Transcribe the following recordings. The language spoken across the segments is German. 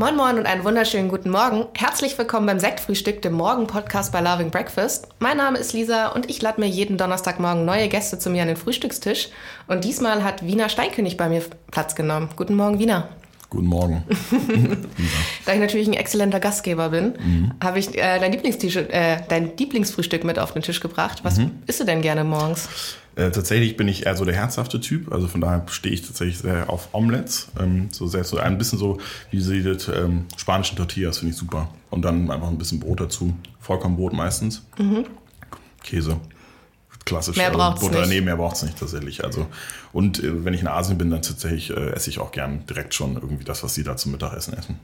Moin Moin und einen wunderschönen guten Morgen. Herzlich willkommen beim Sektfrühstück, dem Morgen-Podcast bei Loving Breakfast. Mein Name ist Lisa und ich lade mir jeden Donnerstagmorgen neue Gäste zu mir an den Frühstückstisch. Und diesmal hat Wiener Steinkönig bei mir Platz genommen. Guten Morgen, Wiener. Guten Morgen. da ich natürlich ein exzellenter Gastgeber bin, mhm. habe ich äh, dein, äh, dein Lieblingsfrühstück mit auf den Tisch gebracht. Was mhm. isst du denn gerne morgens? Äh, tatsächlich bin ich eher so der herzhafte Typ, also von daher stehe ich tatsächlich sehr auf Omelettes. Ähm, so sehr so ein bisschen so wie diese ähm, spanischen Tortillas finde ich super. Und dann einfach ein bisschen Brot dazu. Vollkornbrot meistens. Mhm. Käse. Klassisch. Mehr braucht es nicht. Nee, mehr braucht es nicht tatsächlich. Also, und äh, wenn ich in Asien bin, dann tatsächlich äh, esse ich auch gern direkt schon irgendwie das, was sie da zum Mittagessen essen.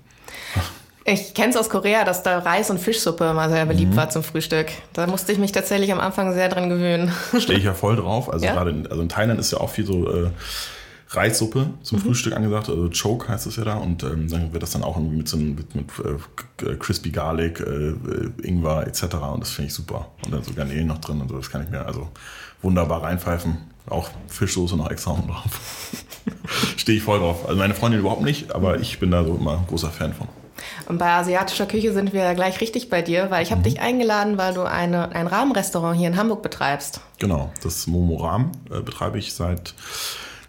Ich kenne es aus Korea, dass da Reis- und Fischsuppe immer sehr beliebt mhm. war zum Frühstück. Da musste ich mich tatsächlich am Anfang sehr dran gewöhnen. Stehe ich ja voll drauf. Also ja? gerade in, also in Thailand ist ja auch viel so äh, Reissuppe zum mhm. Frühstück angesagt. Also Choke heißt es ja da. Und ähm, dann wird das dann auch mit so mit, mit äh, Crispy Garlic, äh, Ingwer etc. Und das finde ich super. Und dann so Garnelen noch drin und so. Das kann ich mir also wunderbar reinpfeifen. Auch Fischsoße noch extra drauf. Stehe ich voll drauf. Also meine Freundin überhaupt nicht, aber ich bin da so immer ein großer Fan von. Und bei asiatischer Küche sind wir gleich richtig bei dir, weil ich habe mhm. dich eingeladen, weil du eine, ein Rahmenrestaurant hier in Hamburg betreibst. Genau, das Momo Rahm äh, betreibe ich seit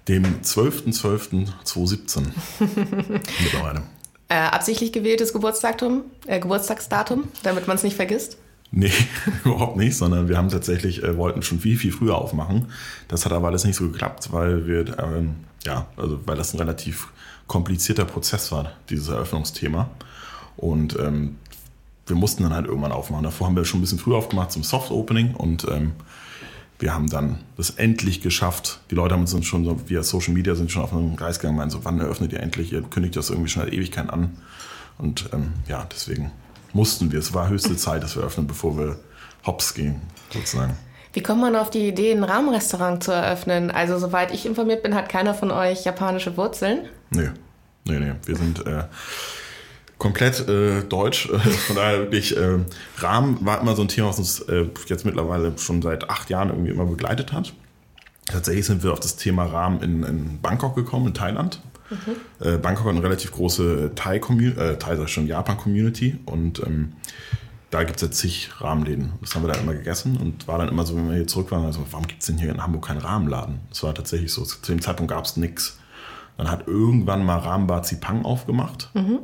dem 12.12.2017 mittlerweile. Äh, absichtlich gewähltes Geburtsdatum, äh, Geburtstagsdatum, damit man es nicht vergisst? Nee, überhaupt nicht, sondern wir haben tatsächlich, äh, wollten schon viel, viel früher aufmachen. Das hat aber alles nicht so geklappt, weil wir, ähm, ja, also weil das ein relativ komplizierter Prozess war, dieses Eröffnungsthema. Und ähm, wir mussten dann halt irgendwann aufmachen. Davor haben wir schon ein bisschen früher aufgemacht zum Soft Opening und ähm, wir haben dann das endlich geschafft. Die Leute haben uns schon so via Social Media sind schon auf einen Geist gegangen, meinen so, wann eröffnet ihr endlich? Ihr kündigt das irgendwie schon seit Ewigkeit an. Und ähm, ja, deswegen mussten wir. Es war höchste Zeit, dass wir öffnen, bevor wir hops gehen, sozusagen. Wie kommt man auf die Idee, ein Rahmenrestaurant zu eröffnen? Also, soweit ich informiert bin, hat keiner von euch japanische Wurzeln. Nee, nee, nee. Wir sind äh, komplett äh, deutsch. Von daher wirklich, äh, Rahmen war immer so ein Thema, was uns äh, jetzt mittlerweile schon seit acht Jahren irgendwie immer begleitet hat. Tatsächlich sind wir auf das Thema Rahmen in, in Bangkok gekommen, in Thailand. Mhm. Äh, Bangkok hat eine relativ große Thai-Community, äh, Thai sag schon Japan-Community und ähm, da gibt es ja zig Rahmenläden. Das haben wir da immer gegessen und war dann immer so, wenn wir hier zurück waren, also, warum gibt es denn hier in Hamburg keinen Rahmenladen? Das war tatsächlich so. Zu dem Zeitpunkt gab es nichts. Dann hat irgendwann mal Rahmenbar Zipang aufgemacht. Mhm.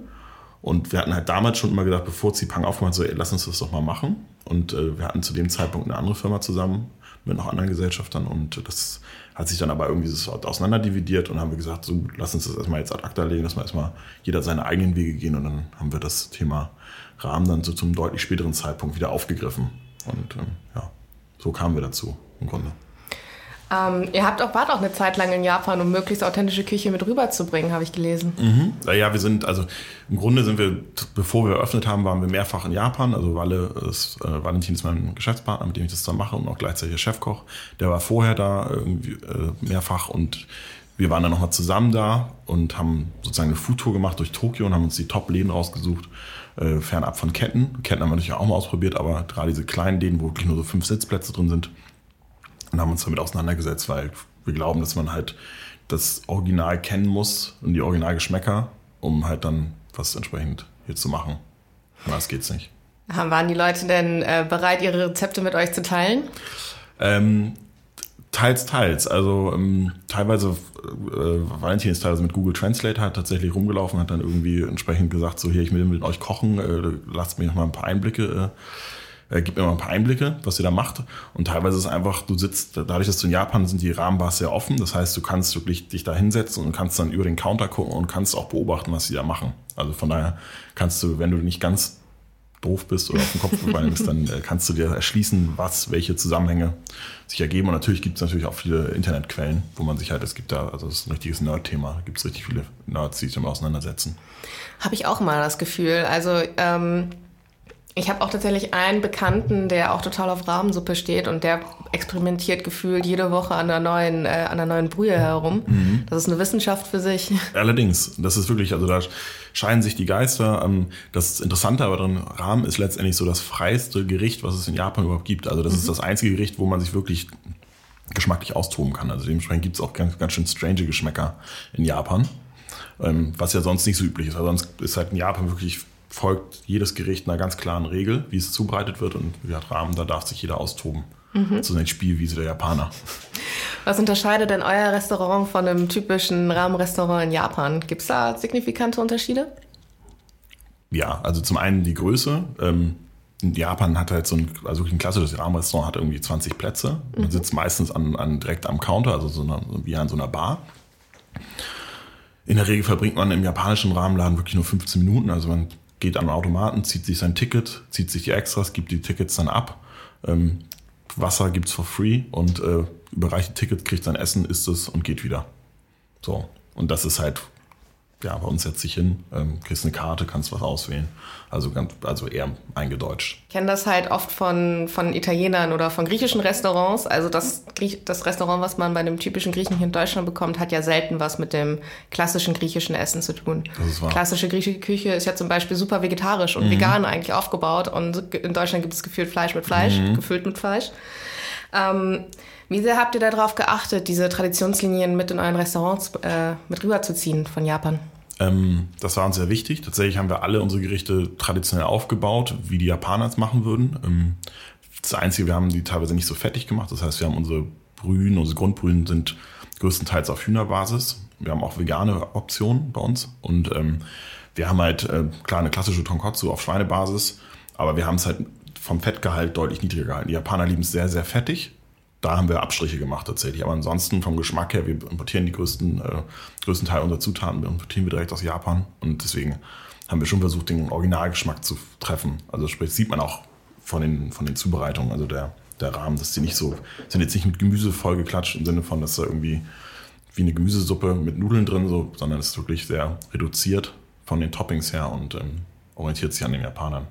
Und wir hatten halt damals schon immer gedacht, bevor Zipang aufgemacht so, ey, lass uns das doch mal machen. Und äh, wir hatten zu dem Zeitpunkt eine andere Firma zusammen mit noch anderen Gesellschaftern und das hat sich dann aber irgendwie so auseinanderdividiert und haben wir gesagt, so lass uns das erstmal jetzt ad acta legen, dass wir erstmal jeder seine eigenen Wege gehen und dann haben wir das Thema Rahmen dann so zum deutlich späteren Zeitpunkt wieder aufgegriffen. Und ähm, ja, so kamen wir dazu im Grunde. Ähm, ihr habt auch, wart auch eine Zeit lang in Japan, um möglichst authentische Küche mit rüberzubringen, habe ich gelesen. Mhm. Ja, wir sind, also im Grunde sind wir, bevor wir eröffnet haben, waren wir mehrfach in Japan. Also Walle ist, äh, Valentin ist mein Geschäftspartner, mit dem ich das dann mache und auch gleichzeitig Chefkoch. Der war vorher da irgendwie äh, mehrfach und wir waren dann nochmal zusammen da und haben sozusagen eine Foodtour gemacht durch Tokio und haben uns die Top-Läden rausgesucht, äh, fernab von Ketten. Ketten haben wir natürlich auch mal ausprobiert, aber gerade diese kleinen Läden, wo wirklich nur so fünf Sitzplätze drin sind, und haben uns damit auseinandergesetzt, weil wir glauben, dass man halt das Original kennen muss und die Originalgeschmäcker, um halt dann was entsprechend hier zu machen. Das geht's nicht. Waren die Leute denn äh, bereit, ihre Rezepte mit euch zu teilen? Ähm, teils, teils. Also ähm, teilweise, äh, Valentin ist teilweise mit Google Translate halt tatsächlich rumgelaufen, hat dann irgendwie entsprechend gesagt, so hier, ich will mit euch kochen, äh, lasst mir noch mal ein paar Einblicke äh, äh, gib mir mal ein paar Einblicke, was ihr da macht. Und teilweise ist es einfach, du sitzt, dadurch, dass du in Japan sind die Rahmenbars sehr offen. Das heißt, du kannst wirklich dich da hinsetzen und kannst dann über den Counter gucken und kannst auch beobachten, was sie da machen. Also von daher kannst du, wenn du nicht ganz doof bist oder auf den Kopf gefallen bist, dann äh, kannst du dir erschließen, was, welche Zusammenhänge sich ergeben. Und natürlich gibt es natürlich auch viele Internetquellen, wo man sich halt, es gibt da, also das ist ein richtiges Nerd-Thema, gibt es richtig viele Nerds, die sich damit auseinandersetzen. Habe ich auch mal das Gefühl. Also ähm, ich habe auch tatsächlich einen Bekannten, der auch total auf Rahmensuppe steht und der experimentiert gefühlt jede Woche an der neuen, äh, an der neuen Brühe herum. Mhm. Das ist eine Wissenschaft für sich. Allerdings, das ist wirklich, also da scheinen sich die Geister. Ähm, das Interessante aber drin, Rahmen ist letztendlich so das freiste Gericht, was es in Japan überhaupt gibt. Also das mhm. ist das einzige Gericht, wo man sich wirklich geschmacklich austoben kann. Also dementsprechend gibt es auch ganz, ganz schön strange Geschmäcker in Japan. Ähm, was ja sonst nicht so üblich ist. Also sonst ist halt in Japan wirklich folgt jedes Gericht einer ganz klaren Regel, wie es zubereitet wird. Und wie gesagt, Rahmen, da darf sich jeder austoben. Mhm. So eine Spielwiese der Japaner. Was unterscheidet denn euer Restaurant von einem typischen Rahmenrestaurant in Japan? Gibt es da signifikante Unterschiede? Ja, also zum einen die Größe. Ähm, Japan hat halt so ein, also ein klassisches Rahmenrestaurant hat irgendwie 20 Plätze. Man mhm. sitzt meistens an, an, direkt am Counter, also so eine, wie an so einer Bar. In der Regel verbringt man im japanischen Rahmenladen wirklich nur 15 Minuten. Also man geht an den Automaten, zieht sich sein Ticket, zieht sich die Extras, gibt die Tickets dann ab. Ähm, Wasser gibt's for free und äh, überreicht die Ticket, kriegt sein Essen, isst es und geht wieder. So. Und das ist halt ja, bei uns setzt sich hin, ähm, kriegst eine Karte, kannst was auswählen. Also, ganz, also eher eingedeutscht. Ich kenne das halt oft von, von Italienern oder von griechischen Restaurants. Also das, das Restaurant, was man bei einem typischen Griechen hier in Deutschland bekommt, hat ja selten was mit dem klassischen griechischen Essen zu tun. Das ist wahr. Klassische griechische Küche ist ja zum Beispiel super vegetarisch und mhm. vegan eigentlich aufgebaut. Und in Deutschland gibt es gefühlt Fleisch mit Fleisch, mhm. gefüllt mit Fleisch. Ähm, wie sehr habt ihr darauf geachtet, diese Traditionslinien mit in euren Restaurants äh, mit rüberzuziehen von Japan? Ähm, das war uns sehr wichtig. Tatsächlich haben wir alle unsere Gerichte traditionell aufgebaut, wie die Japaner es machen würden. Ähm, das Einzige, wir haben die teilweise nicht so fettig gemacht. Das heißt, wir haben unsere Brühen, unsere Grundbrühen sind größtenteils auf Hühnerbasis. Wir haben auch vegane Optionen bei uns. Und ähm, wir haben halt, äh, klar, eine klassische Tonkotsu auf Schweinebasis, aber wir haben es halt vom Fettgehalt deutlich niedriger gehalten. Die Japaner lieben es sehr, sehr fettig da haben wir Abstriche gemacht tatsächlich. Aber ansonsten vom Geschmack her, wir importieren die größten, äh, größten Teil unserer Zutaten, wir importieren wir direkt aus Japan. Und deswegen haben wir schon versucht, den Originalgeschmack zu treffen. Also sprich, sieht man auch von den, von den Zubereitungen, also der, der Rahmen, dass die nicht so, sind jetzt nicht mit Gemüse vollgeklatscht im Sinne von, dass da irgendwie wie eine Gemüsesuppe mit Nudeln drin, so, sondern es ist wirklich sehr reduziert von den Toppings her und ähm, orientiert sich an den Japanern.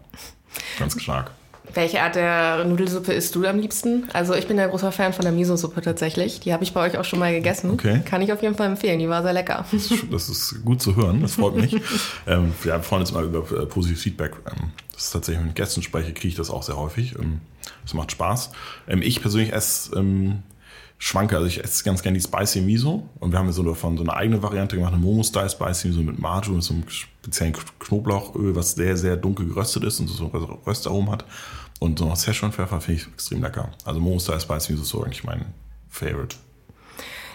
Ganz stark. Welche Art der Nudelsuppe isst du am liebsten? Also ich bin ja großer Fan von der Miso-Suppe tatsächlich. Die habe ich bei euch auch schon mal gegessen. Okay. Kann ich auf jeden Fall empfehlen. Die war sehr lecker. Das ist, das ist gut zu hören. Das freut mich. ähm, wir freuen uns mal über äh, positives Feedback. Ähm, das ist tatsächlich, wenn ich mit Gästen spreche, kriege ich das auch sehr häufig. Ähm, das macht Spaß. Ähm, ich persönlich esse ähm, schwanke. Also ich esse ganz gerne die Spicy Miso. Und wir haben so davon so eine eigene Variante gemacht, eine Momo-Style Spicy Miso mit Maju, mit so einem speziellen Knoblauchöl, was sehr, sehr dunkel geröstet ist und so Röstaromen hat. Und so Szechuan-Pfeffer finde ich extrem lecker. Also Momo-Style Spicy Miso ist so eigentlich mein Favorite.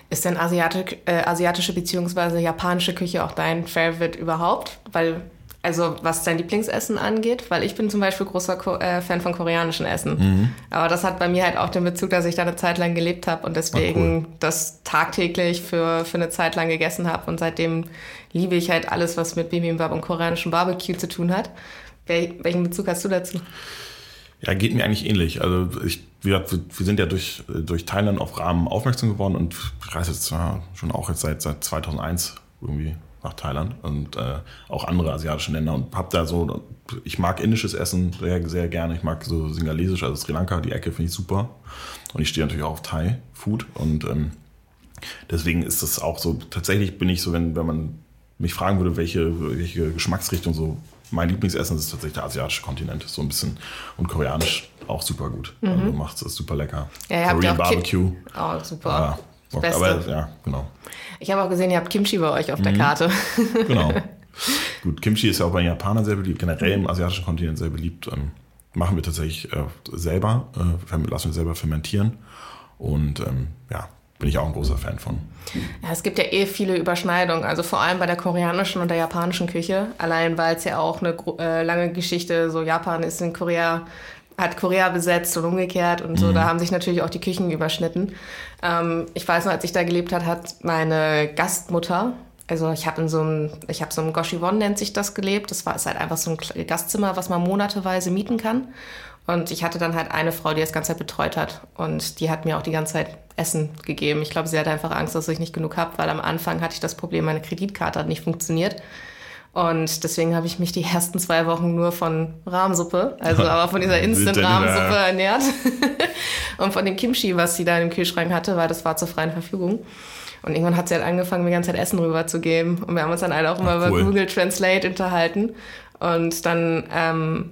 Ist denn Asiatik, äh, asiatische bzw. japanische Küche auch dein Favorite überhaupt? Weil also was dein Lieblingsessen angeht, weil ich bin zum Beispiel großer Ko äh, Fan von koreanischem Essen. Mhm. Aber das hat bei mir halt auch den Bezug, dass ich da eine Zeit lang gelebt habe und deswegen oh, cool. das tagtäglich für, für eine Zeit lang gegessen habe. Und seitdem liebe ich halt alles, was mit Bibimbap und koreanischem Barbecue zu tun hat. Wel welchen Bezug hast du dazu? Ja, geht mir eigentlich ähnlich. Also ich, wir, wir sind ja durch, durch Thailand auf Rahmen aufmerksam geworden und ich reise jetzt schon auch jetzt seit, seit 2001 irgendwie nach Thailand und äh, auch andere asiatische Länder und habe da so, ich mag indisches Essen sehr, sehr gerne. Ich mag so singalesisch, also Sri Lanka, die Ecke finde ich super. Und ich stehe natürlich auch auf Thai-Food und ähm, deswegen ist das auch so, tatsächlich bin ich so, wenn, wenn man mich fragen würde, welche, welche Geschmacksrichtung so mein Lieblingsessen ist tatsächlich der asiatische Kontinent, so ein bisschen und koreanisch auch super gut. Mhm. Also macht es super lecker. Ja, Korean Barbecue. Oh, super. Ja, das Beste. Aber ja, genau. Ich habe auch gesehen, ihr habt Kimchi bei euch auf der mhm. Karte. Genau. Gut, Kimchi ist ja auch bei den Japanern sehr beliebt, generell im asiatischen Kontinent sehr beliebt. Ähm, machen wir tatsächlich äh, selber, äh, lassen wir selber fermentieren. Und ähm, ja, bin ich auch ein großer Fan von. Ja, es gibt ja eh viele Überschneidungen, also vor allem bei der koreanischen und der japanischen Küche. Allein weil es ja auch eine äh, lange Geschichte, so Japan ist in Korea hat Korea besetzt und umgekehrt und so. Mhm. Da haben sich natürlich auch die Küchen überschnitten. Ähm, ich weiß noch, als ich da gelebt hat, hat meine Gastmutter, also ich habe in so einem, ich habe so einem Goshivon nennt sich das gelebt. Das war ist halt einfach so ein Gastzimmer, was man monateweise mieten kann. Und ich hatte dann halt eine Frau, die das ganze Zeit betreut hat. Und die hat mir auch die ganze Zeit Essen gegeben. Ich glaube, sie hatte einfach Angst, dass ich nicht genug habe, weil am Anfang hatte ich das Problem, meine Kreditkarte hat nicht funktioniert. Und deswegen habe ich mich die ersten zwei Wochen nur von Rahmsuppe, also aber von dieser Instant-Rahmsuppe ernährt. und von dem Kimchi, was sie da im Kühlschrank hatte, weil das war zur freien Verfügung. Und irgendwann hat sie halt angefangen, mir die ganze Zeit Essen rüberzugeben. Und wir haben uns dann halt auch immer cool. über Google Translate unterhalten. Und dann ähm,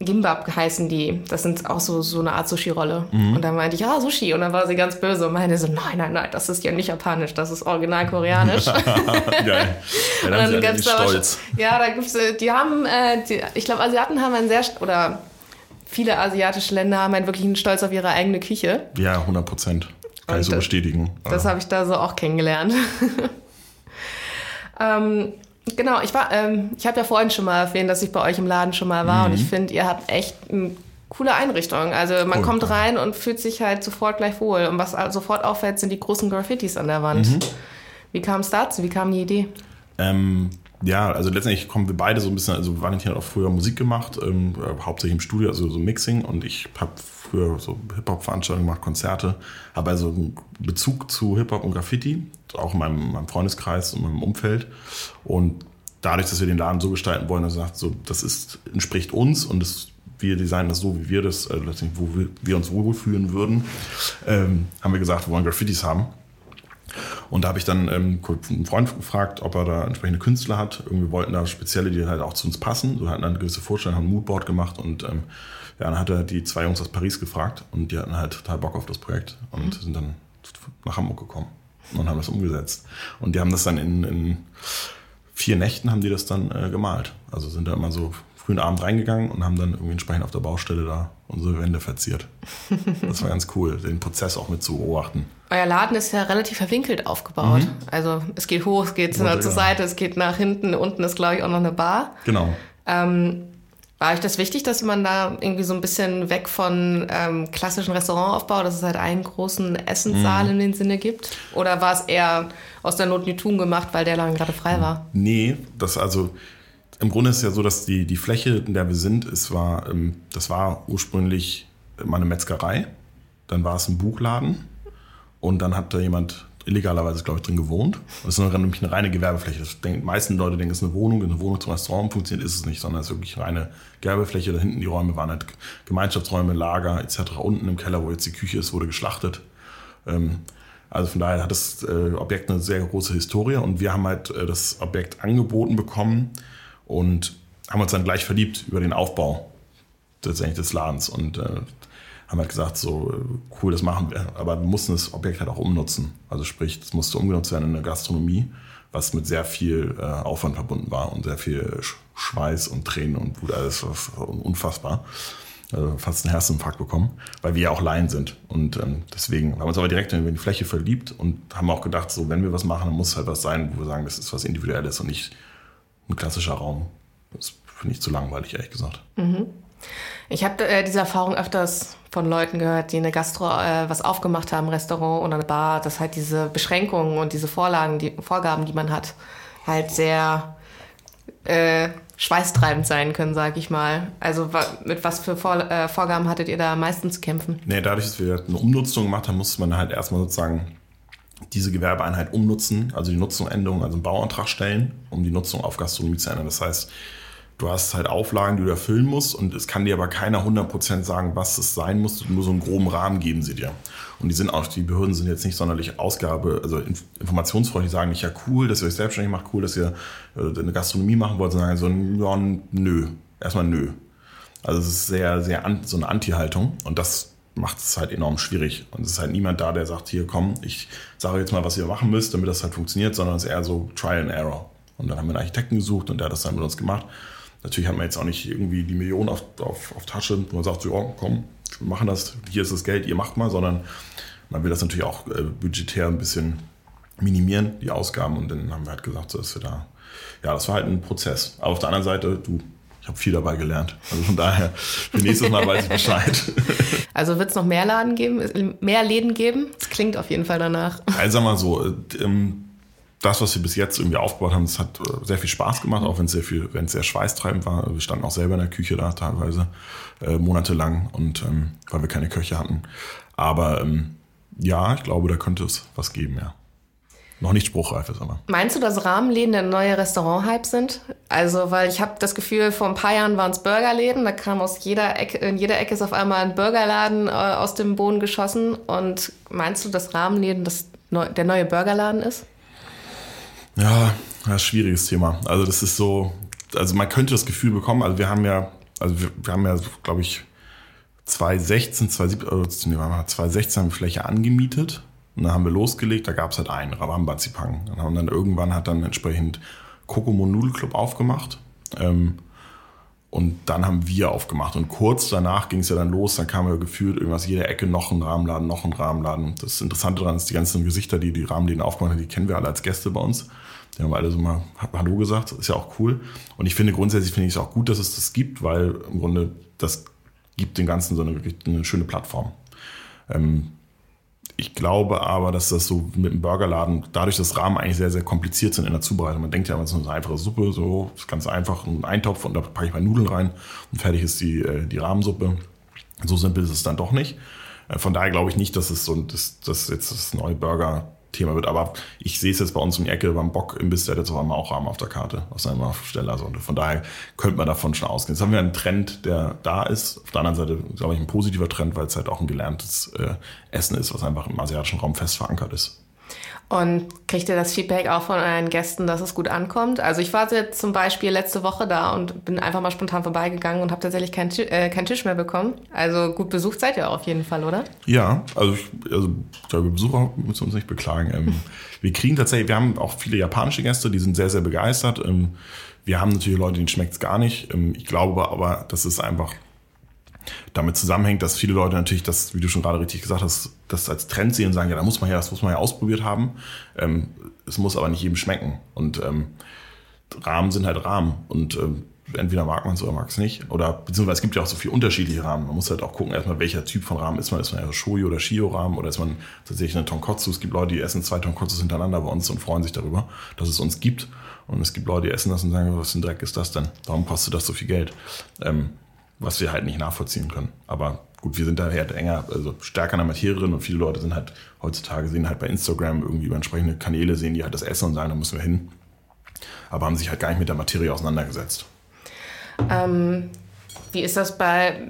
Gimbab heißen die. Das sind auch so, so eine Art Sushi-Rolle. Mhm. Und dann meinte ich, ah, Sushi. Und dann war sie ganz böse und meinte so, nein, nein, nein, das ist ja nicht japanisch, das ist original koreanisch. Geil. Ja, und dann da stolz. Ja, da gibt's, äh, die haben, äh, die, ich glaube, Asiaten haben einen sehr, oder viele asiatische Länder haben einen wirklichen Stolz auf ihre eigene Küche. Ja, 100 Prozent. Kann ich so bestätigen. Das habe ich da so auch kennengelernt. ähm, Genau, ich war, ähm, ich habe ja vorhin schon mal erwähnt, dass ich bei euch im Laden schon mal war mhm. und ich finde, ihr habt echt eine coole Einrichtung. Also man cool, kommt rein und fühlt sich halt sofort gleich wohl. Und was sofort auffällt, sind die großen Graffitis an der Wand. Mhm. Wie kam es dazu? Wie kam die Idee? Ähm, ja, also letztendlich kommen wir beide so ein bisschen, also Valentin hat auch früher Musik gemacht, ähm, hauptsächlich im Studio, also so Mixing und ich habe früher so Hip-Hop-Veranstaltungen gemacht, Konzerte, habe also einen Bezug zu Hip-Hop und Graffiti, auch in meinem, meinem Freundeskreis und meinem Umfeld und dadurch, dass wir den Laden so gestalten wollen, dass er sagt, so, das ist, entspricht uns und das, wir designen das so, wie wir das, äh, wo wir, wir uns wohlfühlen würden, ähm, haben wir gesagt, wir wollen Graffitis haben und da habe ich dann ähm, einen Freund gefragt, ob er da entsprechende Künstler hat. Irgendwie wollten da spezielle, die halt auch zu uns passen. So hatten dann gewisse Vorstellung, haben ein Moodboard gemacht und ähm, ja, dann hat er die zwei Jungs aus Paris gefragt und die hatten halt total Bock auf das Projekt und mhm. sind dann nach Hamburg gekommen und haben das umgesetzt. Und die haben das dann in, in vier Nächten haben die das dann äh, gemalt. Also sind da immer so frühen Abend reingegangen und haben dann irgendwie entsprechend auf der Baustelle da unsere Wände verziert. Das war ganz cool, den Prozess auch mit zu beobachten. Euer Laden ist ja relativ verwinkelt aufgebaut. Mhm. Also es geht hoch, es geht zur genau. Seite, es geht nach hinten. Unten ist, glaube ich, auch noch eine Bar. Genau. Ähm, war euch das wichtig, dass man da irgendwie so ein bisschen weg von ähm, klassischen Restaurantaufbau, dass es halt einen großen Essenssaal mhm. in den Sinne gibt? Oder war es eher aus der Not tun gemacht, weil der Laden gerade frei war? Nee, das also im Grunde ist es ja so, dass die, die Fläche, in der wir sind, es war, ähm, das war ursprünglich mal eine Metzgerei, dann war es ein Buchladen und dann hat da jemand illegalerweise, glaube ich, drin gewohnt. Das ist nämlich eine reine Gewerbefläche. Das denken, die meisten Leute denken, es ist eine Wohnung, eine Wohnung zum Restaurant funktioniert, ist es nicht, sondern es ist wirklich eine reine Gewerbefläche. Da hinten die Räume waren halt Gemeinschaftsräume, Lager etc. Unten im Keller, wo jetzt die Küche ist, wurde geschlachtet. Ähm, also von daher hat das äh, Objekt eine sehr große Historie und wir haben halt äh, das Objekt angeboten bekommen und haben uns dann gleich verliebt über den Aufbau tatsächlich des Ladens und äh, haben halt gesagt, so cool, das machen wir, aber wir mussten das Objekt halt auch umnutzen. Also sprich, es musste umgenutzt werden in der Gastronomie, was mit sehr viel äh, Aufwand verbunden war und sehr viel Schweiß und Tränen und Blut, alles unfassbar. Also fast einen Herzinfarkt bekommen, weil wir ja auch Laien sind. Und ähm, deswegen haben wir uns aber direkt in die Fläche verliebt und haben auch gedacht, so wenn wir was machen, dann muss es halt was sein, wo wir sagen, das ist was Individuelles und nicht ein klassischer Raum. Das finde ich zu langweilig, ehrlich gesagt. Mhm. Ich habe äh, diese Erfahrung öfters von Leuten gehört, die eine Gastro äh, was aufgemacht haben, Restaurant oder eine Bar, dass halt diese Beschränkungen und diese Vorlagen, die Vorgaben, die man hat, halt sehr äh, schweißtreibend sein können, sage ich mal. Also mit was für Vor äh, Vorgaben hattet ihr da am meisten zu kämpfen? Nee, dadurch, dass wir eine Umnutzung gemacht haben, musste man halt erstmal sozusagen diese Gewerbeeinheit umnutzen, also die Nutzungsänderung, also einen Bauantrag stellen, um die Nutzung auf Gastronomie zu ändern. Das heißt, du hast halt Auflagen, die du erfüllen musst und es kann dir aber keiner 100% sagen, was es sein muss. Nur so einen groben Rahmen geben sie dir. Und die sind auch, die Behörden sind jetzt nicht sonderlich Ausgabe, also informationsfreundlich, sagen nicht, ja cool, dass ihr euch selbstständig macht, cool, dass ihr äh, eine Gastronomie machen wollt, sondern so, ja, nö. Erstmal nö. Also es ist sehr, sehr an, so eine Anti-Haltung und das macht es halt enorm schwierig. Und es ist halt niemand da, der sagt, hier komm, ich sage jetzt mal, was ihr machen müsst, damit das halt funktioniert, sondern es ist eher so Trial and Error. Und dann haben wir einen Architekten gesucht und der hat das dann mit uns gemacht. Natürlich hat man jetzt auch nicht irgendwie die Millionen auf, auf, auf Tasche, wo man sagt, so, oh, komm, wir machen das, hier ist das Geld, ihr macht mal, sondern man will das natürlich auch äh, budgetär ein bisschen minimieren, die Ausgaben. Und dann haben wir halt gesagt, dass wir da, ja, das war halt ein Prozess. Aber auf der anderen Seite, du, ich habe viel dabei gelernt. Also von daher, für nächstes Mal weiß ich Bescheid. Also wird es noch mehr Laden geben, mehr Läden geben? Das klingt auf jeden Fall danach. Also sag mal so, äh, ähm, das, was wir bis jetzt irgendwie aufgebaut haben, das hat äh, sehr viel Spaß gemacht, auch wenn es sehr viel, wenn es sehr schweißtreibend war. Wir standen auch selber in der Küche da teilweise äh, monatelang und ähm, weil wir keine Köche hatten. Aber ähm, ja, ich glaube, da könnte es was geben, ja. Noch nicht spruchreif ist aber. Meinst du, dass Rahmenläden der neue Restaurant-Hype sind? Also, weil ich habe das Gefühl, vor ein paar Jahren waren es Burgerläden, da kam aus jeder Ecke, in jeder Ecke ist auf einmal ein Burgerladen äh, aus dem Boden geschossen. Und meinst du, dass Rahmenläden das, der neue Burgerladen ist? Ja, das schwieriges Thema. Also das ist so, also man könnte das Gefühl bekommen, also wir haben ja Also wir, wir haben ja, glaube ich, 2016, 2017, äh, 2016 haben wir Fläche angemietet und dann haben wir losgelegt, da gab es halt einen, Rabambazipang. Und haben dann irgendwann hat dann entsprechend Kokomo Noodle Club aufgemacht. Ähm, und dann haben wir aufgemacht. Und kurz danach ging es ja dann los, dann kam ja gefühlt irgendwas, jede Ecke noch ein Rahmenladen, noch ein Rahmenladen. Das Interessante daran ist, die ganzen Gesichter, die die Rahmenläden aufgemacht haben, die kennen wir alle als Gäste bei uns. Die haben alle so mal Hallo gesagt, ist ja auch cool. Und ich finde grundsätzlich finde ich es auch gut, dass es das gibt, weil im Grunde das gibt den Ganzen so eine, eine schöne Plattform. Ähm, ich glaube aber, dass das so mit dem Burgerladen, dadurch, dass Rahmen eigentlich sehr, sehr kompliziert sind in der Zubereitung. Man denkt ja es ist eine einfache Suppe, so ist ganz einfach, ein Eintopf und da packe ich mal Nudeln rein und fertig ist die, äh, die Rahmensuppe. So simpel ist es dann doch nicht. Äh, von daher glaube ich nicht, dass es so, dass, dass jetzt das neue Burger Thema wird. Aber ich sehe es jetzt bei uns um die Ecke beim Bock im Biss, der jetzt auf einmal auch Rahmen auf der Karte aus seiner Stelle. Also von daher könnte man davon schon ausgehen. Jetzt haben wir einen Trend, der da ist. Auf der anderen Seite, glaube ich, ein positiver Trend, weil es halt auch ein gelerntes äh, Essen ist, was einfach im asiatischen Raum fest verankert ist. Und kriegt ihr das Feedback auch von euren Gästen, dass es gut ankommt? Also ich war jetzt zum Beispiel letzte Woche da und bin einfach mal spontan vorbeigegangen und habe tatsächlich keinen äh, kein Tisch mehr bekommen. Also gut besucht seid ihr auf jeden Fall, oder? Ja, also ich, also glaube, Besucher müssen wir uns nicht beklagen. Ähm, wir kriegen tatsächlich, wir haben auch viele japanische Gäste, die sind sehr, sehr begeistert. Ähm, wir haben natürlich Leute, denen schmeckt es gar nicht. Ähm, ich glaube aber, das ist einfach damit zusammenhängt, dass viele Leute natürlich das, wie du schon gerade richtig gesagt hast, das als Trend sehen und sagen, ja, da muss man ja, das muss man ja ausprobiert haben. Ähm, es muss aber nicht jedem schmecken. Und ähm, Rahmen sind halt Rahmen. Und ähm, entweder mag man es oder mag es nicht. Oder beziehungsweise es gibt ja auch so viele unterschiedliche Rahmen. Man muss halt auch gucken, erstmal, welcher Typ von Rahmen ist man. Ist man eher Shoyu oder Shio-Rahmen oder ist man tatsächlich eine Tonkotsu? Es gibt Leute, die essen zwei Tonkotsus hintereinander bei uns und freuen sich darüber, dass es uns gibt. Und es gibt Leute, die essen das und sagen, was für ein Dreck ist das denn? Warum kostet das so viel Geld? Ähm, was wir halt nicht nachvollziehen können. Aber gut, wir sind da halt enger, also stärker in der Materie drin und viele Leute sind halt heutzutage sehen halt bei Instagram irgendwie über entsprechende Kanäle, sehen die halt das Essen und sagen, da müssen wir hin. Aber haben sich halt gar nicht mit der Materie auseinandergesetzt. Ähm, wie ist das bei,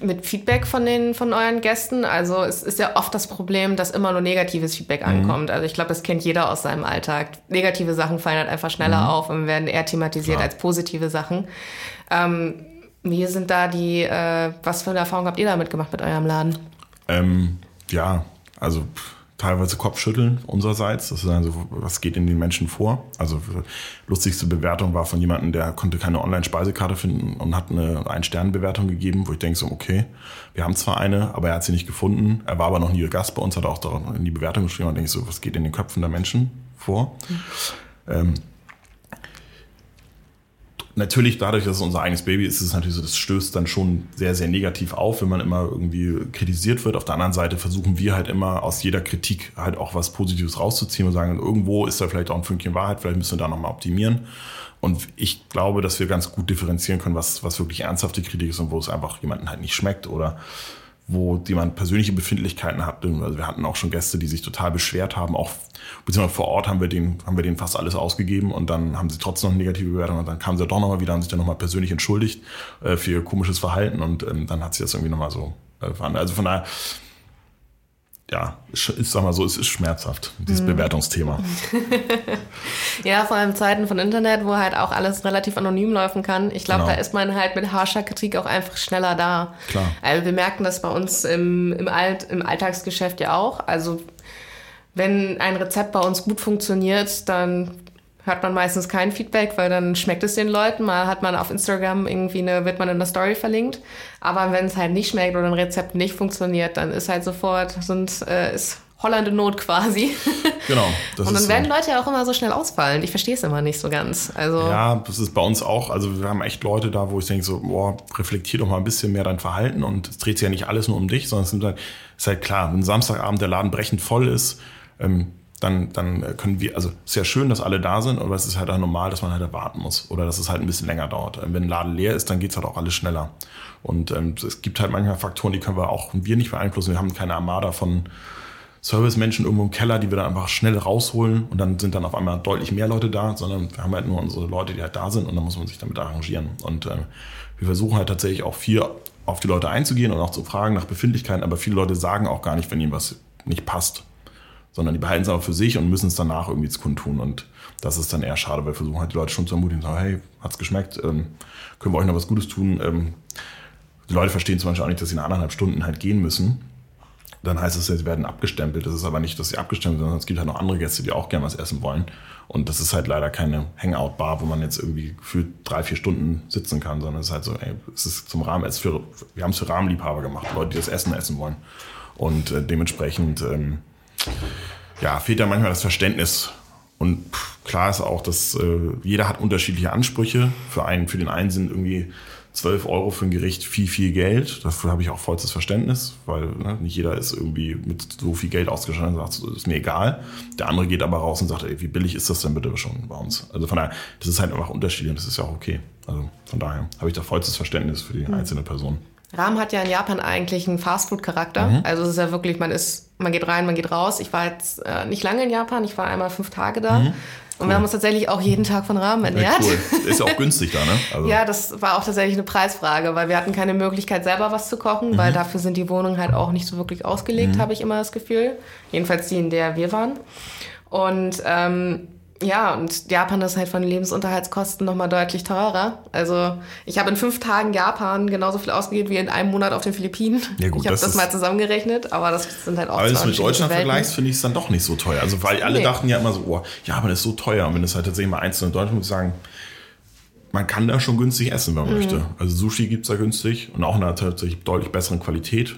mit Feedback von, den, von euren Gästen? Also es ist ja oft das Problem, dass immer nur negatives Feedback mhm. ankommt. Also ich glaube, das kennt jeder aus seinem Alltag. Negative Sachen fallen halt einfach schneller mhm. auf und werden eher thematisiert Klar. als positive Sachen. Ähm, wie sind da die, äh, was für eine Erfahrung habt ihr damit gemacht mit eurem Laden? Ähm, ja, also teilweise Kopfschütteln unsererseits. Das ist also, was geht in den Menschen vor? Also lustigste Bewertung war von jemandem, der konnte keine Online-Speisekarte finden und hat eine Ein-Sterne-Bewertung gegeben, wo ich denke so, okay, wir haben zwar eine, aber er hat sie nicht gefunden. Er war aber noch nie Gast bei uns, hat auch in die Bewertung geschrieben und denke so, was geht in den Köpfen der Menschen vor? Mhm. Ähm, natürlich dadurch, dass es unser eigenes Baby ist, ist es natürlich so, das stößt dann schon sehr, sehr negativ auf, wenn man immer irgendwie kritisiert wird. Auf der anderen Seite versuchen wir halt immer aus jeder Kritik halt auch was Positives rauszuziehen und sagen, irgendwo ist da vielleicht auch ein Fünkchen Wahrheit, vielleicht müssen wir da nochmal optimieren. Und ich glaube, dass wir ganz gut differenzieren können, was, was wirklich ernsthafte Kritik ist und wo es einfach jemanden halt nicht schmeckt oder wo jemand persönliche Befindlichkeiten hat. Also wir hatten auch schon Gäste, die sich total beschwert haben, auch beziehungsweise vor Ort haben wir denen, haben wir denen fast alles ausgegeben und dann haben sie trotzdem noch eine negative Bewertung und dann kamen sie doch nochmal wieder, haben sich dann nochmal persönlich entschuldigt äh, für ihr komisches Verhalten und ähm, dann hat sich das irgendwie nochmal so äh, verhandelt. Also von daher, ja, ich sag mal so, es ist schmerzhaft, dieses mhm. Bewertungsthema. ja, vor allem Zeiten von Internet, wo halt auch alles relativ anonym laufen kann. Ich glaube, genau. da ist man halt mit harscher Kritik auch einfach schneller da. Klar. Also wir merken das bei uns im, im, Alt, im Alltagsgeschäft ja auch. Also wenn ein Rezept bei uns gut funktioniert, dann hört man meistens kein Feedback, weil dann schmeckt es den Leuten. Mal hat man auf Instagram irgendwie eine, wird man in der Story verlinkt. Aber wenn es halt nicht schmeckt oder ein Rezept nicht funktioniert, dann ist halt sofort, sind, äh, ist Holland in Not quasi. Genau. und dann werden so. Leute ja auch immer so schnell ausfallen. Ich verstehe es immer nicht so ganz. Also ja, das ist bei uns auch. Also wir haben echt Leute da, wo ich denke so, boah, reflektier doch mal ein bisschen mehr dein Verhalten und es dreht sich ja nicht alles nur um dich, sondern es ist halt, ist halt klar, wenn Samstagabend der Laden brechend voll ist, ähm, dann, dann können wir, also sehr schön, dass alle da sind, aber es ist halt auch normal, dass man halt warten muss oder dass es halt ein bisschen länger dauert. Wenn ein Laden leer ist, dann geht's halt auch alles schneller. Und ähm, es gibt halt manchmal Faktoren, die können wir auch wir nicht beeinflussen. Wir haben keine Armada von Servicemenschen irgendwo im Keller, die wir dann einfach schnell rausholen und dann sind dann auf einmal deutlich mehr Leute da, sondern wir haben halt nur unsere Leute, die halt da sind und dann muss man sich damit arrangieren. Und äh, wir versuchen halt tatsächlich auch viel auf die Leute einzugehen und auch zu fragen nach Befindlichkeiten, aber viele Leute sagen auch gar nicht, wenn ihnen was nicht passt sondern die behalten es aber für sich und müssen es danach irgendwie kundtun. Und das ist dann eher schade, weil wir versuchen halt die Leute schon zu ermutigen, sagen, hey, hat's geschmeckt, ähm, können wir euch noch was Gutes tun, ähm, Die Leute verstehen zum Beispiel auch nicht, dass sie nach anderthalb Stunden halt gehen müssen. Dann heißt es, sie werden abgestempelt. Das ist aber nicht, dass sie abgestempelt sind, sondern es gibt halt noch andere Gäste, die auch gerne was essen wollen. Und das ist halt leider keine Hangout-Bar, wo man jetzt irgendwie für drei, vier Stunden sitzen kann, sondern es ist halt so, ey, es ist zum Rahmen, es für, wir haben es für Rahmenliebhaber gemacht, Leute, die das Essen essen wollen. Und äh, dementsprechend, ähm, ja, fehlt da manchmal das Verständnis. Und klar ist auch, dass äh, jeder hat unterschiedliche Ansprüche. Für einen, für den einen sind irgendwie 12 Euro für ein Gericht viel, viel Geld. Dafür habe ich auch vollstes Verständnis, weil ne, nicht jeder ist irgendwie mit so viel Geld ausgestattet und sagt, ist mir egal. Der andere geht aber raus und sagt, ey, wie billig ist das denn bitte schon bei uns? Also von daher, das ist halt einfach unterschiedlich und das ist ja auch okay. Also von daher habe ich da vollstes Verständnis für die mhm. einzelne Person. Rahm hat ja in Japan eigentlich einen Fastfood-Charakter. Mhm. Also es ist ja wirklich, man ist, man geht rein, man geht raus. Ich war jetzt äh, nicht lange in Japan, ich war einmal fünf Tage da. Mhm. Und wir haben uns tatsächlich auch jeden Tag von Rahmen ernährt. Ja, cool. Ist ja auch günstig da, ne? Also. Ja, das war auch tatsächlich eine Preisfrage, weil wir hatten keine Möglichkeit, selber was zu kochen, mhm. weil dafür sind die Wohnungen halt auch nicht so wirklich ausgelegt, mhm. habe ich immer das Gefühl. Jedenfalls die, in der wir waren. Und ähm, ja, und Japan ist halt von den Lebensunterhaltskosten nochmal deutlich teurer. Also ich habe in fünf Tagen Japan genauso viel ausgegeben wie in einem Monat auf den Philippinen. Ja gut, ich habe das, das mal zusammengerechnet, aber das sind halt auch Aber wenn du mit Deutschland vergleichst, finde ich es dann doch nicht so teuer. Also weil alle nee. dachten ja immer so, oh, Japan ist so teuer. Und wenn es halt tatsächlich mal einzeln in Deutschland muss ich sagen, man kann da schon günstig essen, wenn man mhm. möchte. Also Sushi gibt's da günstig und auch in einer tatsächlich deutlich besseren Qualität.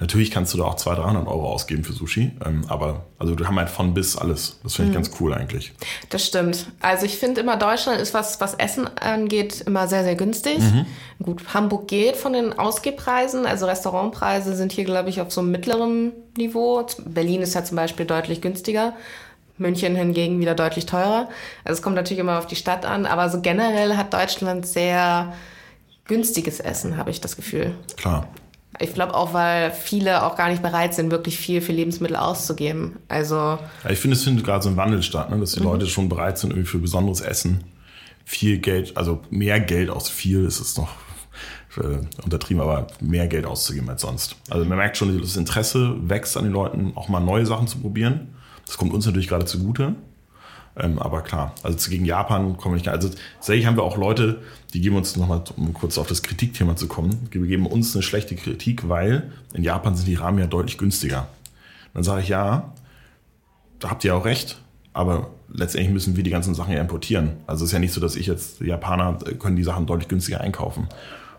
Natürlich kannst du da auch 200, 300 Euro ausgeben für Sushi, ähm, aber also wir haben halt von bis alles. Das finde ich mhm. ganz cool eigentlich. Das stimmt. Also ich finde immer, Deutschland ist, was, was Essen angeht, immer sehr, sehr günstig. Mhm. Gut, Hamburg geht von den Ausgehpreisen. Also Restaurantpreise sind hier, glaube ich, auf so einem mittleren Niveau. Berlin ist ja zum Beispiel deutlich günstiger. München hingegen wieder deutlich teurer. Also es kommt natürlich immer auf die Stadt an, aber so generell hat Deutschland sehr günstiges Essen, habe ich das Gefühl. Klar. Ich glaube auch, weil viele auch gar nicht bereit sind, wirklich viel für Lebensmittel auszugeben. Also ja, ich finde, es findet gerade so ein Wandel statt, ne? dass die mhm. Leute schon bereit sind, irgendwie für besonderes Essen viel Geld, also mehr Geld aus viel ist es noch äh, untertrieben, aber mehr Geld auszugeben als sonst. Also man merkt schon, das Interesse wächst an den Leuten, auch mal neue Sachen zu probieren. Das kommt uns natürlich gerade zugute. Ähm, aber klar, also gegen Japan komme ich gar Also tatsächlich haben wir auch Leute, die geben uns nochmal, um kurz auf das Kritikthema zu kommen, die geben uns eine schlechte Kritik, weil in Japan sind die Rahmen ja deutlich günstiger. Dann sage ich, ja, da habt ihr auch recht, aber letztendlich müssen wir die ganzen Sachen ja importieren. Also es ist ja nicht so, dass ich jetzt, Japaner können die Sachen deutlich günstiger einkaufen.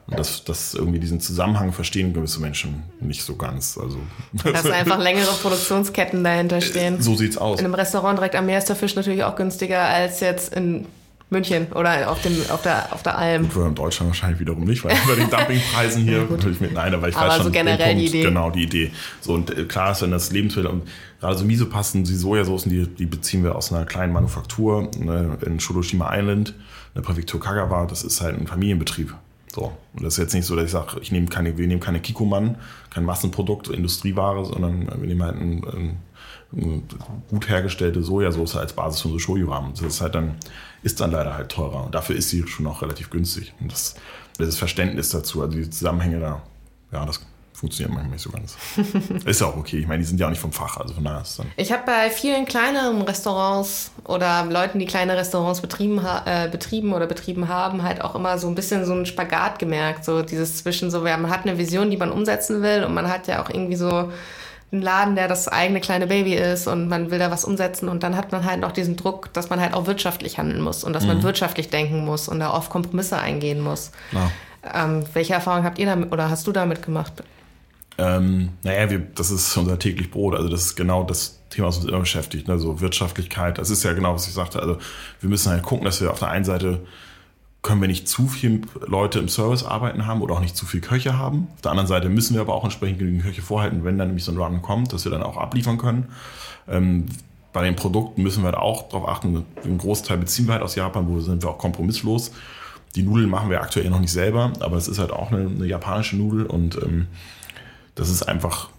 Und das, das irgendwie diesen Zusammenhang verstehen gewisse Menschen nicht so ganz. Also, Dass einfach längere Produktionsketten dahinter stehen. So sieht's aus. In einem Restaurant direkt am Meer ist der Fisch natürlich auch günstiger als jetzt in München oder auf, dem, auf, der, auf der Alm. Gut, in Deutschland wahrscheinlich wiederum nicht, weil bei den Dumpingpreisen hier natürlich mit nein, aber ich aber weiß schon so generell Punkt, die Idee. Genau, die Idee. So, und äh, klar ist, wenn das Lebensmittel und gerade so Misopasten, die Sojasoßen, die, die beziehen wir aus einer kleinen Manufaktur ne, in Shudoshima Island, in der Präfektur Kagawa. Das ist halt ein Familienbetrieb. So. Und das ist jetzt nicht so, dass ich sage, ich nehme keine, wir nehmen keine Kikoman, kein Massenprodukt, Industrieware, sondern wir nehmen halt ein, ein, gut hergestellte Sojasauce als Basis für unsere Shoyu-Ramen. Das ist halt dann, ist dann leider halt teurer. Und dafür ist sie schon auch relativ günstig. Und das, das Verständnis dazu, also die Zusammenhänge da, ja, das funktioniert manchmal nicht so ganz. ist ja auch okay. Ich meine, die sind ja auch nicht vom Fach, also von daher ist es dann. Ich habe bei vielen kleineren Restaurants oder Leuten, die kleine Restaurants betrieben, äh, betrieben oder betrieben haben, halt auch immer so ein bisschen so einen Spagat gemerkt. So dieses zwischen so, man hat eine Vision, die man umsetzen will und man hat ja auch irgendwie so einen Laden, der das eigene kleine Baby ist und man will da was umsetzen und dann hat man halt noch diesen Druck, dass man halt auch wirtschaftlich handeln muss und dass mhm. man wirtschaftlich denken muss und da auf Kompromisse eingehen muss. Ja. Ähm, welche Erfahrungen habt ihr damit oder hast du damit gemacht? Ähm, naja, wir, das ist unser täglich Brot. Also das ist genau das Thema, was uns immer beschäftigt. Ne? So Wirtschaftlichkeit. Das ist ja genau, was ich sagte. Also wir müssen halt gucken, dass wir auf der einen Seite können wir nicht zu viele Leute im Service arbeiten haben oder auch nicht zu viele Köche haben. Auf der anderen Seite müssen wir aber auch entsprechend genügend Köche vorhalten, wenn dann nämlich so ein Run kommt, dass wir dann auch abliefern können. Ähm, bei den Produkten müssen wir halt auch darauf achten, einen Großteil beziehen wir halt aus Japan, wo sind wir auch kompromisslos. Die Nudeln machen wir aktuell noch nicht selber, aber es ist halt auch eine, eine japanische Nudel und ähm, das ist einfach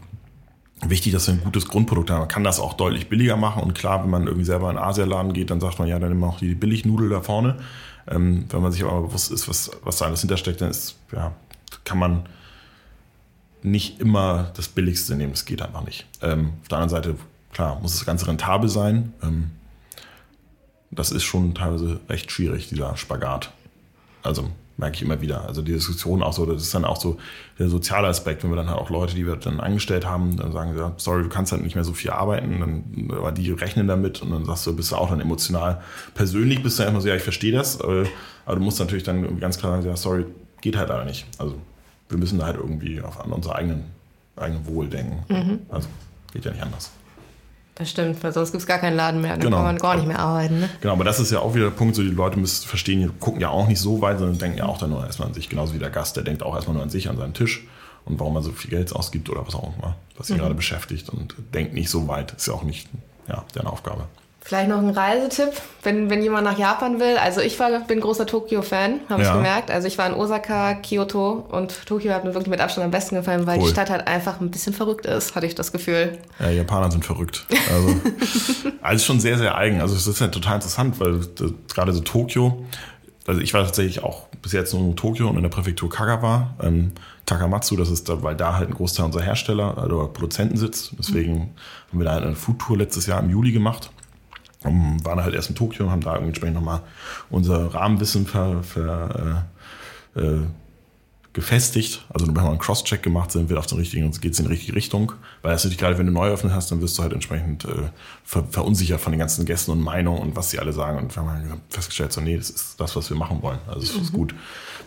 wichtig, dass wir ein gutes Grundprodukt haben. Man kann das auch deutlich billiger machen und klar, wenn man irgendwie selber in einen Asialaden geht, dann sagt man, ja, dann nehmen wir auch die Billignudel da vorne. Ähm, wenn man sich aber bewusst ist, was, was da alles hintersteckt, dann ist, ja, kann man nicht immer das Billigste nehmen. Das geht einfach nicht. Ähm, auf der anderen Seite, klar, muss das Ganze rentabel sein. Ähm, das ist schon teilweise recht schwierig, dieser Spagat. Also merke ich immer wieder. Also die Diskussion auch so, das ist dann auch so der soziale Aspekt, wenn wir dann halt auch Leute, die wir dann angestellt haben, dann sagen, ja, sorry, du kannst halt nicht mehr so viel arbeiten, dann, aber die rechnen damit und dann sagst du, bist du auch dann emotional. Persönlich bist du einfach so, ja, ich verstehe das, aber, aber du musst natürlich dann ganz klar sagen, ja, sorry, geht halt leider nicht. Also wir müssen da halt irgendwie auf, an unser eigenen, eigenen Wohl denken. Mhm. Also geht ja nicht anders. Das stimmt, weil sonst gibt es gar keinen Laden mehr. Dann genau. kann man gar nicht mehr arbeiten. Ne? Genau, aber das ist ja auch wieder der Punkt, so die Leute müssen verstehen, die gucken ja auch nicht so weit, sondern denken ja auch dann nur erstmal an sich. Genauso wie der Gast, der denkt auch erstmal nur an sich, an seinen Tisch und warum er so viel Geld ausgibt oder was auch immer, was ihn mhm. gerade beschäftigt und denkt nicht so weit. Ist ja auch nicht ja, deren Aufgabe. Vielleicht noch ein Reisetipp, wenn, wenn jemand nach Japan will. Also ich war, bin großer Tokio-Fan, habe ja. ich gemerkt. Also ich war in Osaka, Kyoto und Tokio hat mir wirklich mit Abstand am besten gefallen, weil cool. die Stadt halt einfach ein bisschen verrückt ist, hatte ich das Gefühl. Ja, Japaner sind verrückt. Also, also schon sehr, sehr eigen. Also es ist ja total interessant, weil gerade so Tokio, also ich war tatsächlich auch bis jetzt nur in Tokio und in der Präfektur Kagawa. Ähm, Takamatsu, das ist da, weil da halt ein Großteil unserer Hersteller oder Produzenten sitzt. Deswegen mhm. haben wir da eine Foodtour letztes Jahr im Juli gemacht und waren halt erst in Tokio und haben da entsprechend nochmal unser Rahmenwissen ver, ver, äh, äh, gefestigt. Also wenn wir einen Cross-Check gemacht, sind wir auf den richtigen, geht es in die richtige Richtung. Weil das natürlich gerade, wenn du neu öffnet hast, dann wirst du halt entsprechend äh, ver, verunsichert von den ganzen Gästen und Meinungen und was sie alle sagen. Und wir haben halt festgestellt, so nee, das ist das, was wir machen wollen. Also es mhm. ist gut.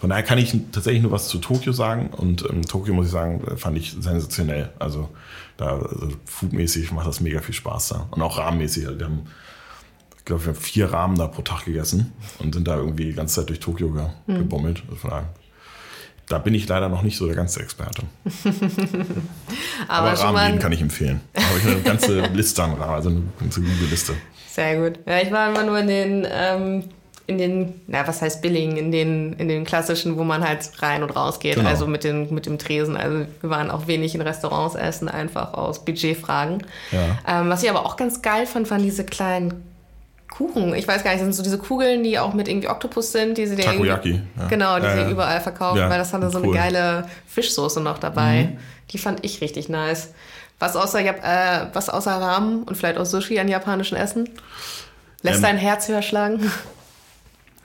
Von daher kann ich tatsächlich nur was zu Tokio sagen. Und ähm, Tokio, muss ich sagen, fand ich sensationell. Also da also foodmäßig macht das mega viel Spaß da. Und auch rahmenmäßig. Also wir haben ich glaube, wir haben vier Rahmen da pro Tag gegessen und sind da irgendwie die ganze Zeit durch Tokio ge hm. gebummelt. Also da bin ich leider noch nicht so der ganze Experte. Aber, Aber Rahmen kann ich empfehlen. Da habe ich eine ganze Liste an Rahmen, also eine ganze gute Liste. Sehr gut. Ja, ich war immer nur in den, ähm, in den, na, was heißt Billing, in den, in den klassischen, wo man halt rein und raus geht, genau. also mit, den, mit dem Tresen. Also wir waren auch wenig in Restaurants essen, einfach aus Budgetfragen. Ja. Ähm, was ich aber auch ganz geil fand, waren diese kleinen Kuchen. Ich weiß gar nicht, das sind so diese Kugeln, die auch mit irgendwie Oktopus sind, die sie dir Takoyaki. Ja. Genau, die ja, sie überall verkaufen, ja, weil das hatte so cool. eine geile Fischsoße noch dabei. Mhm. Die fand ich richtig nice. Was außer, äh, was außer Ramen und vielleicht auch Sushi an japanischen Essen? Lässt ähm, dein Herz höher schlagen?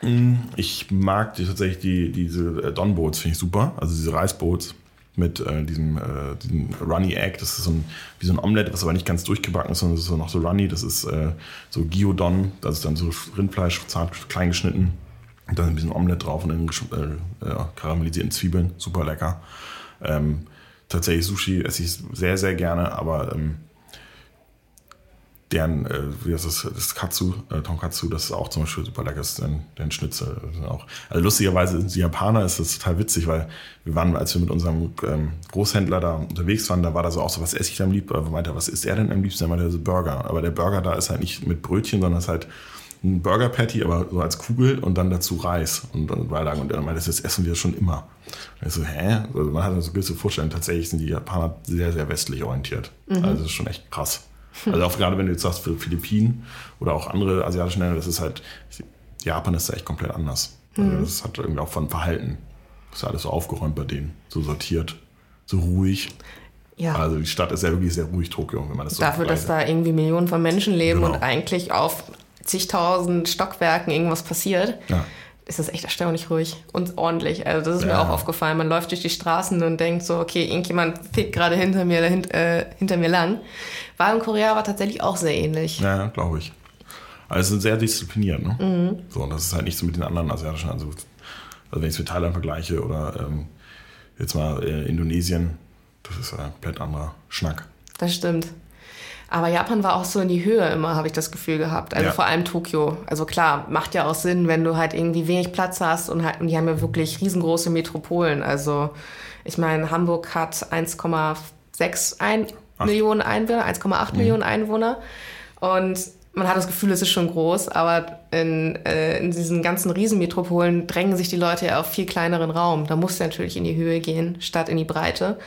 Mm, ich mag die, tatsächlich die, diese äh, Donboats, finde ich super. Also diese Reisboots mit äh, diesem, äh, diesem Runny Egg. Das ist so ein, wie so ein Omelette, was aber nicht ganz durchgebacken ist, sondern das ist noch so runny. Das ist äh, so Gyudon, das ist dann so Rindfleisch, zart klein geschnitten. Und dann ein bisschen Omelette drauf und dann äh, karamellisierten Zwiebeln. Super lecker. Ähm, tatsächlich Sushi esse ich sehr, sehr gerne, aber ähm, deren, äh, wie heißt das, das Katsu, äh, Tonkatsu, das ist auch zum Beispiel super lecker, ist deren, deren Schnitzel. Auch. Also lustigerweise sind die Japaner, ist das total witzig, weil wir waren, als wir mit unserem ähm, Großhändler da unterwegs waren, da war da so auch so, was esse ich da am liebsten? Er meinte, was isst er denn am liebsten? Er meinte, so Burger. Aber der Burger da ist halt nicht mit Brötchen, sondern ist halt ein Burger Patty, aber so als Kugel und dann dazu Reis und, und Beilagen. Und er meinte, das essen wir schon immer. Und ich so, hä? Also man hat so gewisse Vorstellungen. Tatsächlich sind die Japaner sehr, sehr westlich orientiert. Mhm. Also das ist schon echt krass. Also auch gerade wenn du jetzt sagst, für Philippinen oder auch andere asiatische Länder, das ist halt, Japan ist da echt komplett anders. Also mhm. das hat irgendwie auch von Verhalten. Das ist alles so aufgeräumt bei denen, so sortiert, so ruhig. Ja. Also die Stadt ist ja wirklich sehr ruhig, Tokio, wenn man das so Dafür, dass da irgendwie Millionen von Menschen leben genau. und eigentlich auf zigtausend Stockwerken irgendwas passiert. Ja ist das echt erstaunlich ruhig und ordentlich. Also das ist ja. mir auch aufgefallen. Man läuft durch die Straßen und denkt so, okay, irgendjemand fickt gerade hinter mir, dahin, äh, hinter mir lang. War in Korea aber tatsächlich auch sehr ähnlich. Ja, glaube ich. Also sehr diszipliniert, ne? Mhm. So, und das ist halt nicht so mit den anderen asiatischen, also, also wenn ich es mit Thailand vergleiche oder ähm, jetzt mal äh, Indonesien, das ist ein komplett anderer Schnack. Das stimmt. Aber Japan war auch so in die Höhe immer, habe ich das Gefühl gehabt. Also ja. vor allem Tokio. Also klar, macht ja auch Sinn, wenn du halt irgendwie wenig Platz hast und halt, und die haben ja wirklich riesengroße Metropolen. Also ich meine, Hamburg hat 1,6 ein Millionen Einwohner, 1,8 mhm. Millionen Einwohner. Und man hat das Gefühl, es ist schon groß, aber in, äh, in diesen ganzen Riesenmetropolen drängen sich die Leute ja auf viel kleineren Raum. Da muss du natürlich in die Höhe gehen, statt in die Breite.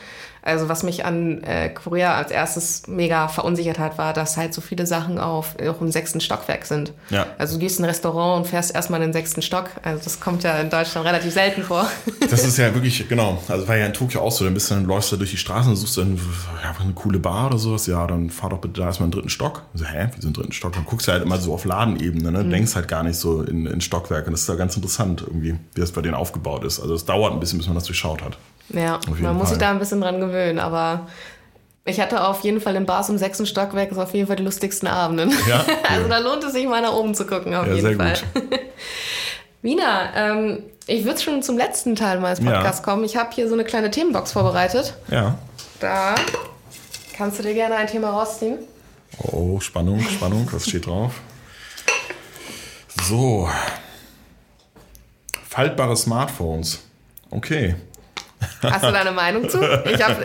Also was mich an äh, Korea als erstes mega verunsichert hat, war, dass halt so viele Sachen auf auch im sechsten Stockwerk sind. Ja. Also du gehst in ein Restaurant und fährst erstmal in den sechsten Stock. Also das kommt ja in Deutschland relativ selten vor. Das ist ja wirklich, genau, also war ja in Tokio auch so, dann bist du dann läufst du durch die Straßen und suchst dann ja, eine coole Bar oder sowas, ja, dann fahr doch bitte da erstmal in den dritten Stock. So, hä, wie so einen dritten Stock? Dann guckst du halt immer so auf Ladenebene, ne? Mhm. denkst halt gar nicht so in, in Stockwerke. Und das ist ja ganz interessant irgendwie, wie das bei denen aufgebaut ist. Also es dauert ein bisschen, bis man das durchschaut hat. Ja, man muss sich da ein bisschen dran gewöhnen, aber ich hatte auf jeden Fall in Bars im sechsten Stockwerk ist auf jeden Fall die lustigsten Abenden. Ja, cool. Also da lohnt es sich mal nach oben zu gucken, auf ja, jeden Fall. Wiener, ähm, ich würde schon zum letzten Teil meines Podcasts ja. kommen. Ich habe hier so eine kleine Themenbox vorbereitet. Ja. Da kannst du dir gerne ein Thema rausziehen. Oh, Spannung, Spannung, was steht drauf? So. Faltbare Smartphones. Okay. Hast du da eine Meinung zu? Ich, hab,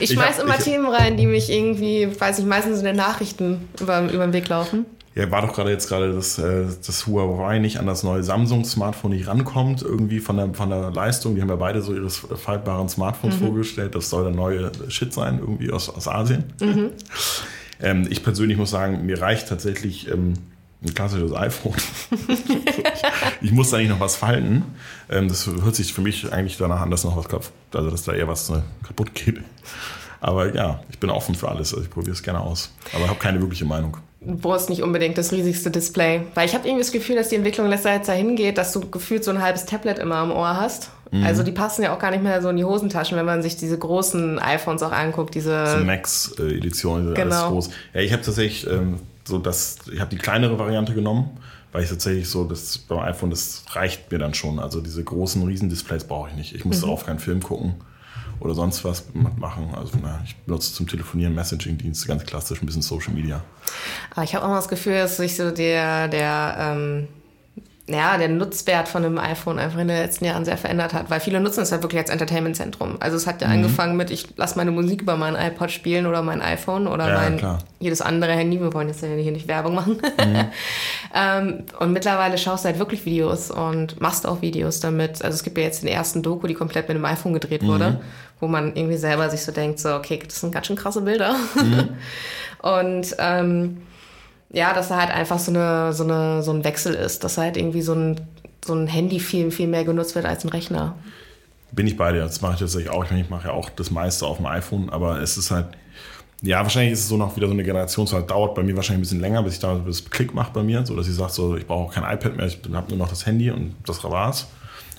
ich schmeiß ich immer ich, Themen rein, die mich irgendwie, weiß ich, meistens in den Nachrichten über, über den Weg laufen. Ja, war doch gerade jetzt gerade, dass, äh, dass Huawei nicht an das neue Samsung-Smartphone nicht rankommt, irgendwie von der, von der Leistung. Die haben ja beide so ihre faltbaren Smartphones mhm. vorgestellt. Das soll der neue Shit sein, irgendwie aus, aus Asien. Mhm. Ähm, ich persönlich muss sagen, mir reicht tatsächlich ähm, ein klassisches iPhone. ich muss da nicht noch was falten. Ähm, das hört sich für mich eigentlich danach an, dass noch was kaputt, also dass da eher was ne, kaputt geht. Aber ja, ich bin offen für alles. Also ich probiere es gerne aus. Aber habe keine wirkliche Meinung. Du brauchst nicht unbedingt das riesigste Display. Weil ich habe irgendwie das Gefühl, dass die Entwicklung letzter Zeit dahin geht, dass du gefühlt so ein halbes Tablet immer am Ohr hast. Mhm. Also die passen ja auch gar nicht mehr so in die Hosentaschen, wenn man sich diese großen iPhones auch anguckt. Diese Max-Edition, genau. alles groß. Ja, ich habe tatsächlich ähm, so das, ich habe die kleinere Variante genommen, weil ich tatsächlich so, das beim iPhone, das reicht mir dann schon. Also diese großen Riesendisplays brauche ich nicht. Ich muss mhm. darauf keinen Film gucken oder sonst was machen. Also na, ich benutze zum Telefonieren Messaging-Dienste, ganz klassisch, ein bisschen Social Media. Aber ich habe auch mal das Gefühl, dass sich so der, der ähm ja, der Nutzwert von einem iPhone einfach in den letzten Jahren sehr verändert hat, weil viele nutzen es halt wirklich als Entertainment-Zentrum. Also es hat ja mhm. angefangen mit, ich lasse meine Musik über mein iPod spielen oder mein iPhone oder ja, mein klar. jedes andere Handy. Wir wollen jetzt ja hier nicht Werbung machen. Mhm. ähm, und mittlerweile schaust du halt wirklich Videos und machst auch Videos damit. Also es gibt ja jetzt den ersten Doku, die komplett mit dem iPhone gedreht mhm. wurde, wo man irgendwie selber sich so denkt, so, okay, das sind ganz schön krasse Bilder. Mhm. und ähm, ja, dass da halt einfach so, eine, so, eine, so ein Wechsel ist, dass halt irgendwie so ein, so ein Handy viel, viel mehr genutzt wird als ein Rechner. Bin ich bei dir, das mache ich tatsächlich auch. Ich, meine, ich mache ja auch das meiste auf dem iPhone, aber es ist halt, ja, wahrscheinlich ist es so noch wieder so eine Generation, halt dauert bei mir wahrscheinlich ein bisschen länger, bis ich da bis Klick mache bei mir, so dass ich sage, so, ich brauche auch kein iPad mehr, ich habe nur noch das Handy und das war's.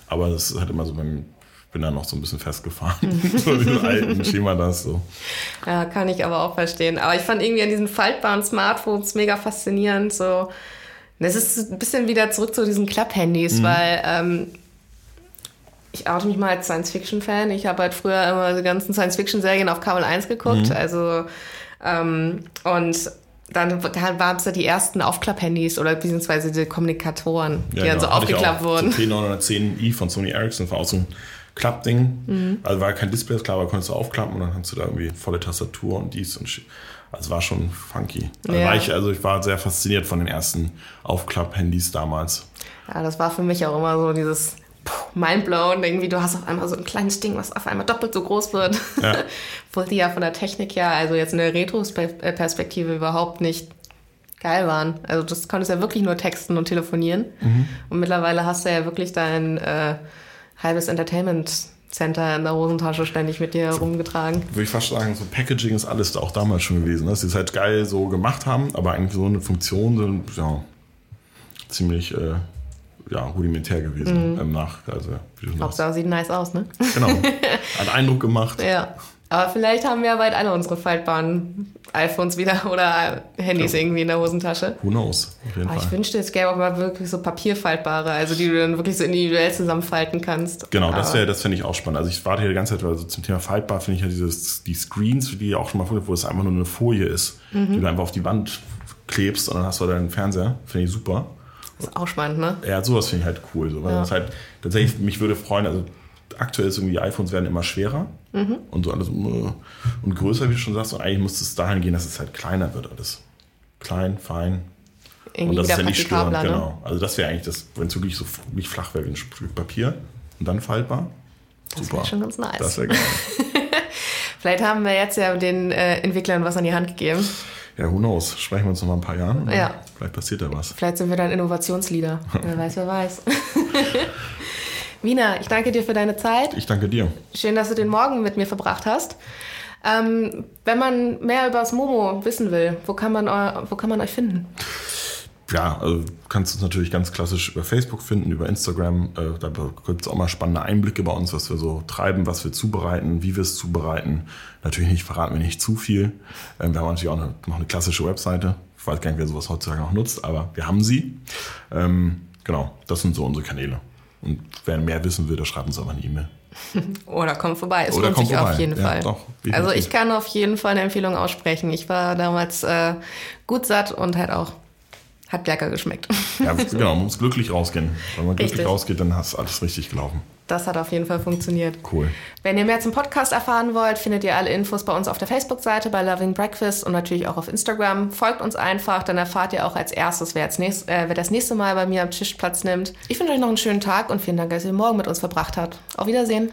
Aber das ist halt immer so beim bin da noch so ein bisschen festgefahren. so diesen alten Schema das so. Ja, kann ich aber auch verstehen. Aber ich fand irgendwie an diesen faltbaren Smartphones mega faszinierend. So, es ist ein bisschen wieder zurück zu diesen Klapp-Handys, mhm. weil ähm, ich oute mich mal als Science-Fiction-Fan. Ich habe halt früher immer die ganzen Science-Fiction-Serien auf Kabel 1 geguckt. Mhm. Also, ähm, und dann waren es ja die ersten Aufklapp-Handys oder beziehungsweise die Kommunikatoren, die ja, dann genau. so aufgeklappt wurden. So T910i von Sony Ericsson war auch so ein Klappding. Mhm. Also war kein Display, klar, aber konntest du aufklappen und dann hast du da irgendwie volle Tastatur und dies und also war schon funky. Also, ja. war ich, also ich war sehr fasziniert von den ersten Aufklapp-Handys damals. Ja, das war für mich auch immer so dieses mindblown. Irgendwie, du hast auf einmal so ein kleines Ding, was auf einmal doppelt so groß wird. Ja. Wo die ja von der Technik her, also jetzt in der Retro-Perspektive überhaupt nicht geil waren. Also das konntest ja wirklich nur texten und telefonieren. Mhm. Und mittlerweile hast du ja wirklich dein äh, halbes Entertainment Center in der Hosentasche ständig mit dir rumgetragen. Würde ich fast sagen, so Packaging ist alles auch damals schon gewesen, ne? dass sie es halt geil so gemacht haben, aber eigentlich so eine Funktion sind ja ziemlich äh, ja, rudimentär gewesen mhm. im Nach. Also, Hauptsache sieht nice aus, ne? Genau. Hat Eindruck gemacht. Ja. Aber vielleicht haben wir ja bald alle unsere faltbaren iPhones wieder oder Handys ja. irgendwie in der Hosentasche. Who knows? Auf jeden Aber Fall. ich wünschte, es gäbe auch mal wirklich so papierfaltbare, also die du dann wirklich so individuell zusammenfalten kannst. Genau, das wäre, das finde ich auch spannend. Also ich warte hier die ganze Zeit, also zum Thema faltbar finde ich ja dieses, die Screens, die auch schon mal vorher, wo es einfach nur eine Folie ist, mhm. die du einfach auf die Wand klebst und dann hast du deinen Fernseher. Finde ich super. Das ist auch spannend, ne? Ja, sowas finde ich halt cool. So, weil ja. das halt tatsächlich, mich würde freuen, also aktuell ist irgendwie, die iPhones werden immer schwerer mhm. und so alles äh, und größer, wie du schon sagst. Und eigentlich muss es dahin gehen, dass es halt kleiner wird alles. Klein, fein. Irgendwie und das ist ja nicht störend, ne? genau. Also das wäre eigentlich das, wenn es wirklich so nicht flach wäre wie ein Stück Papier und dann faltbar. Das wäre schon ganz nice. Das wäre geil. Vielleicht haben wir jetzt ja den äh, Entwicklern was an die Hand gegeben. Ja, who knows? Sprechen wir uns noch mal ein paar Jahren. Ja. Vielleicht passiert da was. Vielleicht sind wir dann Innovationsleader. wer weiß, wer weiß. Wiener, ich danke dir für deine Zeit. Ich danke dir. Schön, dass du den Morgen mit mir verbracht hast. Ähm, wenn man mehr über das Momo wissen will, wo kann man, wo kann man euch finden? Ja, also du kannst uns natürlich ganz klassisch über Facebook finden, über Instagram. Äh, da gibt es auch mal spannende Einblicke bei uns, was wir so treiben, was wir zubereiten, wie wir es zubereiten. Natürlich nicht, verraten wir nicht zu viel. Ähm, wir haben natürlich auch eine, noch eine klassische Webseite. Ich weiß gar nicht, wer sowas heutzutage noch nutzt, aber wir haben sie. Ähm, genau, das sind so unsere Kanäle. Und wer mehr wissen will, der schreibt uns aber eine E-Mail. Oder komm vorbei, es Oder lohnt komm sich vorbei. auf jeden Ja, Fall. doch, also ich kann auf jeden Fall eine Empfehlung aussprechen. Ich war damals äh, gut satt und halt auch, hat lecker geschmeckt. Ja, genau, man muss glücklich rausgehen. Wenn man glücklich Richtig. rausgeht, dann hast alles richtig gelaufen. Das hat auf jeden Fall funktioniert. Cool. Wenn ihr mehr zum Podcast erfahren wollt, findet ihr alle Infos bei uns auf der Facebook-Seite bei Loving Breakfast und natürlich auch auf Instagram. Folgt uns einfach, dann erfahrt ihr auch als erstes, wer, als nächst, äh, wer das nächste Mal bei mir am Tisch Platz nimmt. Ich wünsche euch noch einen schönen Tag und vielen Dank, dass ihr den Morgen mit uns verbracht habt. Auf Wiedersehen.